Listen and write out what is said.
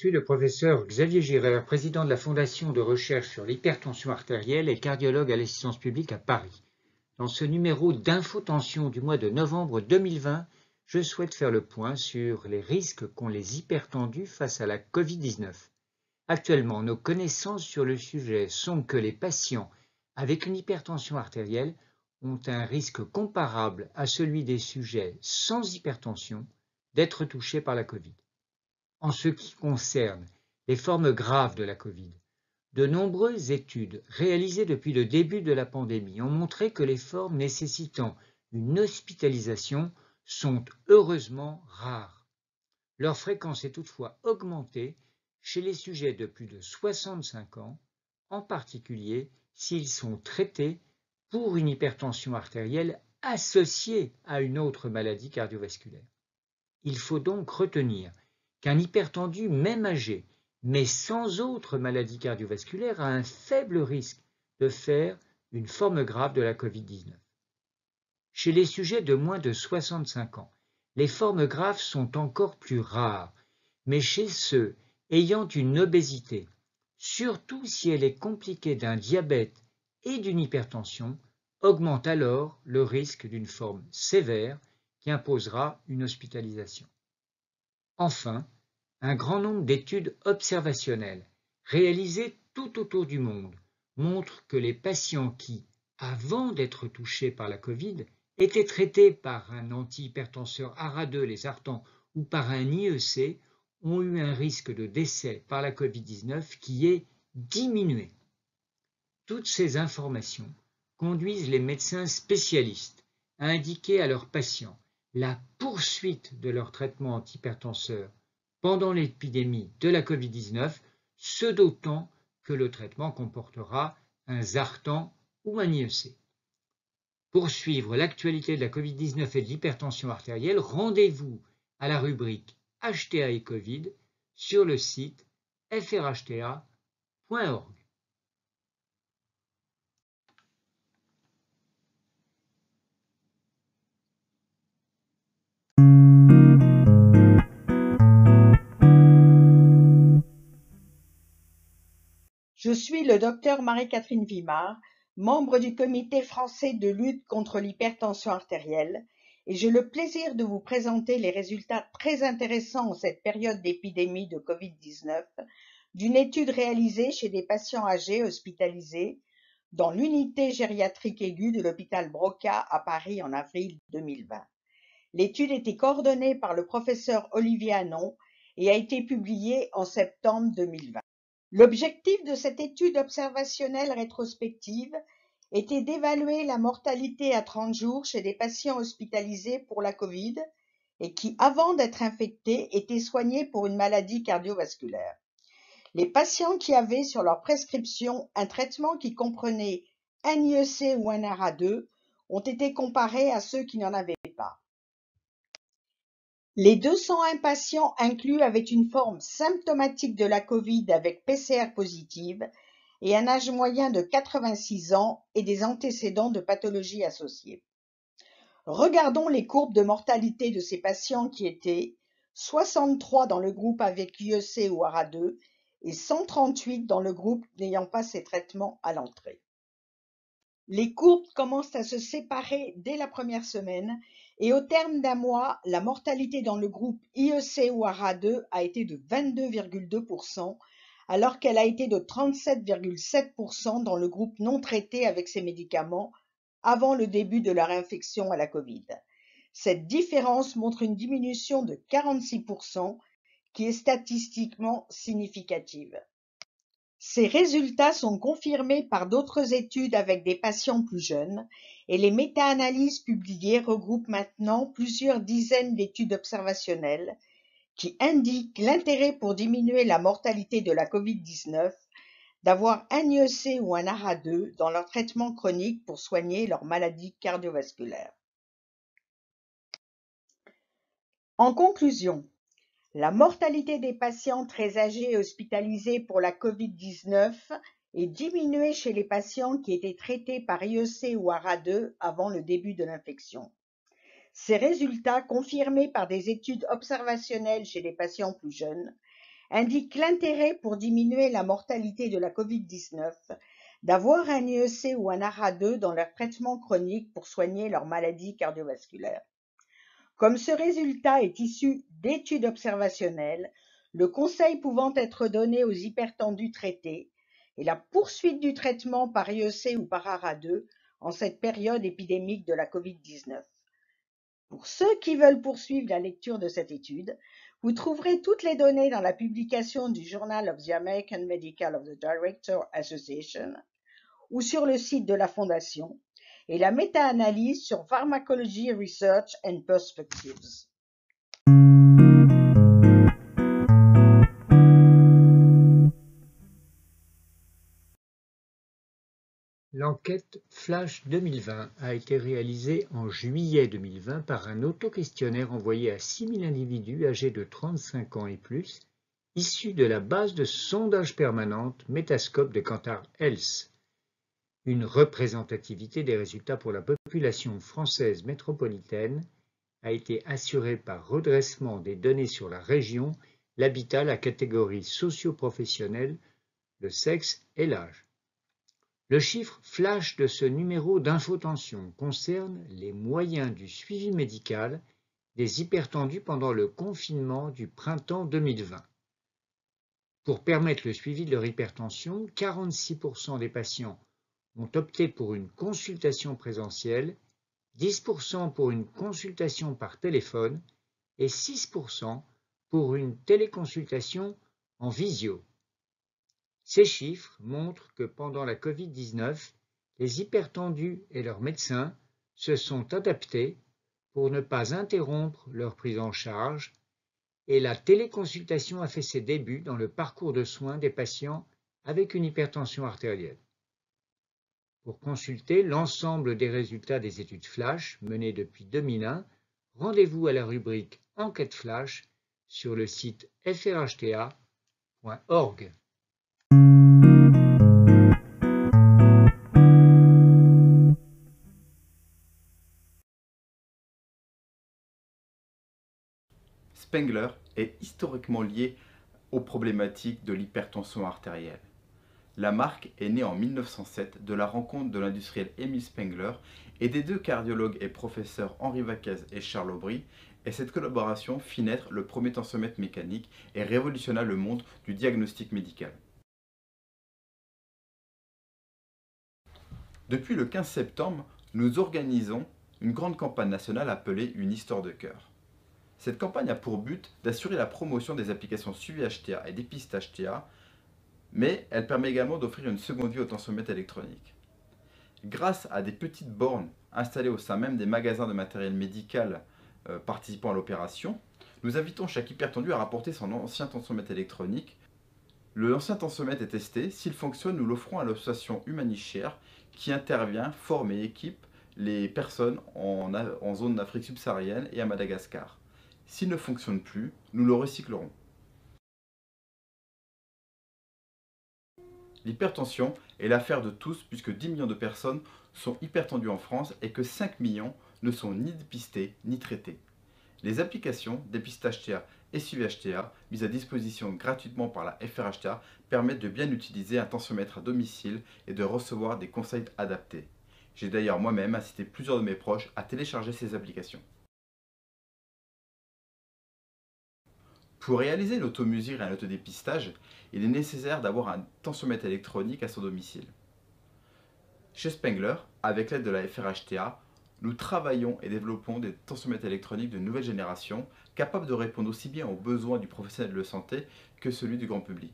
suis le professeur Xavier Girard, président de la Fondation de recherche sur l'hypertension artérielle et cardiologue à l'assistance publique à Paris. Dans ce numéro d'infotension du mois de novembre 2020, je souhaite faire le point sur les risques qu'ont les hypertendus face à la Covid-19. Actuellement, nos connaissances sur le sujet sont que les patients avec une hypertension artérielle ont un risque comparable à celui des sujets sans hypertension d'être touchés par la Covid. En ce qui concerne les formes graves de la Covid, de nombreuses études réalisées depuis le début de la pandémie ont montré que les formes nécessitant une hospitalisation sont heureusement rares. Leur fréquence est toutefois augmentée chez les sujets de plus de 65 ans, en particulier s'ils sont traités pour une hypertension artérielle associée à une autre maladie cardiovasculaire. Il faut donc retenir qu'un hypertendu, même âgé, mais sans autre maladie cardiovasculaire, a un faible risque de faire une forme grave de la Covid-19. Chez les sujets de moins de 65 ans, les formes graves sont encore plus rares, mais chez ceux ayant une obésité, surtout si elle est compliquée d'un diabète et d'une hypertension, augmente alors le risque d'une forme sévère qui imposera une hospitalisation. Enfin, un grand nombre d'études observationnelles réalisées tout autour du monde montrent que les patients qui, avant d'être touchés par la Covid, étaient traités par un antihypertenseur ARA2, les Artans, ou par un IEC, ont eu un risque de décès par la Covid-19 qui est diminué. Toutes ces informations conduisent les médecins spécialistes à indiquer à leurs patients la poursuite de leur traitement antihypertenseur pendant l'épidémie de la Covid-19, ce d'autant que le traitement comportera un Zartan ou un IEC. Pour suivre l'actualité de la Covid-19 et de l'hypertension artérielle, rendez-vous à la rubrique HTA et Covid sur le site frhta.org. Je suis le docteur Marie-Catherine Vimard, membre du comité français de lutte contre l'hypertension artérielle, et j'ai le plaisir de vous présenter les résultats très intéressants en cette période d'épidémie de Covid-19 d'une étude réalisée chez des patients âgés hospitalisés dans l'unité gériatrique aiguë de l'hôpital Broca à Paris en avril 2020. L'étude était coordonnée par le professeur Olivier Anon et a été publiée en septembre 2020. L'objectif de cette étude observationnelle rétrospective était d'évaluer la mortalité à 30 jours chez des patients hospitalisés pour la Covid et qui, avant d'être infectés, étaient soignés pour une maladie cardiovasculaire. Les patients qui avaient sur leur prescription un traitement qui comprenait un IEC ou un ARA2 ont été comparés à ceux qui n'en avaient Les 201 patients inclus avaient une forme symptomatique de la Covid avec PCR positive et un âge moyen de 86 ans et des antécédents de pathologies associées. Regardons les courbes de mortalité de ces patients qui étaient 63 dans le groupe avec IEC ou ARA2 et 138 dans le groupe n'ayant pas ces traitements à l'entrée. Les courbes commencent à se séparer dès la première semaine et au terme d'un mois, la mortalité dans le groupe IEC ou ARA2 a été de 22,2%, alors qu'elle a été de 37,7% dans le groupe non traité avec ces médicaments avant le début de leur infection à la Covid. Cette différence montre une diminution de 46% qui est statistiquement significative. Ces résultats sont confirmés par d'autres études avec des patients plus jeunes et les méta-analyses publiées regroupent maintenant plusieurs dizaines d'études observationnelles qui indiquent l'intérêt pour diminuer la mortalité de la Covid-19 d'avoir un IEC ou un ARA2 dans leur traitement chronique pour soigner leur maladie cardiovasculaire. En conclusion, la mortalité des patients très âgés hospitalisés pour la Covid-19 est diminuée chez les patients qui étaient traités par IEC ou ARA2 avant le début de l'infection. Ces résultats, confirmés par des études observationnelles chez les patients plus jeunes, indique l'intérêt pour diminuer la mortalité de la Covid-19 d'avoir un IEC ou un ARA2 dans leur traitement chronique pour soigner leur maladie cardiovasculaire. Comme ce résultat est issu d'études observationnelles, le conseil pouvant être donné aux hypertendus traités et la poursuite du traitement par IEC ou par ARA2 en cette période épidémique de la Covid-19. Pour ceux qui veulent poursuivre la lecture de cette étude, vous trouverez toutes les données dans la publication du Journal of the American Medical of the Director Association ou sur le site de la Fondation et la méta-analyse sur Pharmacology Research and Perspectives. L'enquête Flash 2020 a été réalisée en juillet 2020 par un auto-questionnaire envoyé à 6000 individus âgés de 35 ans et plus, issus de la base de sondage permanente Metascope de Kantar Health. Une représentativité des résultats pour la population française métropolitaine a été assurée par redressement des données sur la région, l'habitat, la catégorie socio-professionnelle, le sexe et l'âge. Le chiffre flash de ce numéro d'infotension concerne les moyens du suivi médical des hypertendus pendant le confinement du printemps 2020. Pour permettre le suivi de leur hypertension, 46% des patients ont opté pour une consultation présentielle, 10% pour une consultation par téléphone et 6% pour une téléconsultation en visio. Ces chiffres montrent que pendant la Covid-19, les hypertendus et leurs médecins se sont adaptés pour ne pas interrompre leur prise en charge et la téléconsultation a fait ses débuts dans le parcours de soins des patients avec une hypertension artérielle. Pour consulter l'ensemble des résultats des études flash menées depuis 2001, rendez-vous à la rubrique Enquête flash sur le site frhta.org. Spengler est historiquement lié aux problématiques de l'hypertension artérielle. La marque est née en 1907 de la rencontre de l'industriel Émile Spengler et des deux cardiologues et professeurs Henri Vaquez et Charles Aubry, et cette collaboration fit naître le premier tensiomètre mécanique et révolutionna le monde du diagnostic médical. Depuis le 15 septembre, nous organisons une grande campagne nationale appelée Une histoire de cœur. Cette campagne a pour but d'assurer la promotion des applications suivi HTA et pistes HTA, mais elle permet également d'offrir une seconde vie au tensiomètre électronique. Grâce à des petites bornes installées au sein même des magasins de matériel médical euh, participant à l'opération, nous invitons chaque hypertendu à rapporter son ancien tensiomètre électronique. Le ancien tensiomètre est testé, s'il fonctionne, nous l'offrons à l'association Humanichère qui intervient, forme et équipe les personnes en, en zone d'Afrique subsaharienne et à Madagascar. S'il ne fonctionne plus, nous le recyclerons. L'hypertension est l'affaire de tous puisque 10 millions de personnes sont hypertendues en France et que 5 millions ne sont ni dépistées ni traitées. Les applications dépistage TA et suivi HTA mises à disposition gratuitement par la FRHTA permettent de bien utiliser un tensiomètre à domicile et de recevoir des conseils adaptés. J'ai d'ailleurs moi-même incité plusieurs de mes proches à télécharger ces applications. Pour réaliser l'automesure et un autodépistage, il est nécessaire d'avoir un tensiomètre électronique à son domicile. Chez Spengler, avec l'aide de la FRHTA, nous travaillons et développons des tensiomètres électroniques de nouvelle génération capables de répondre aussi bien aux besoins du professionnel de santé que celui du grand public.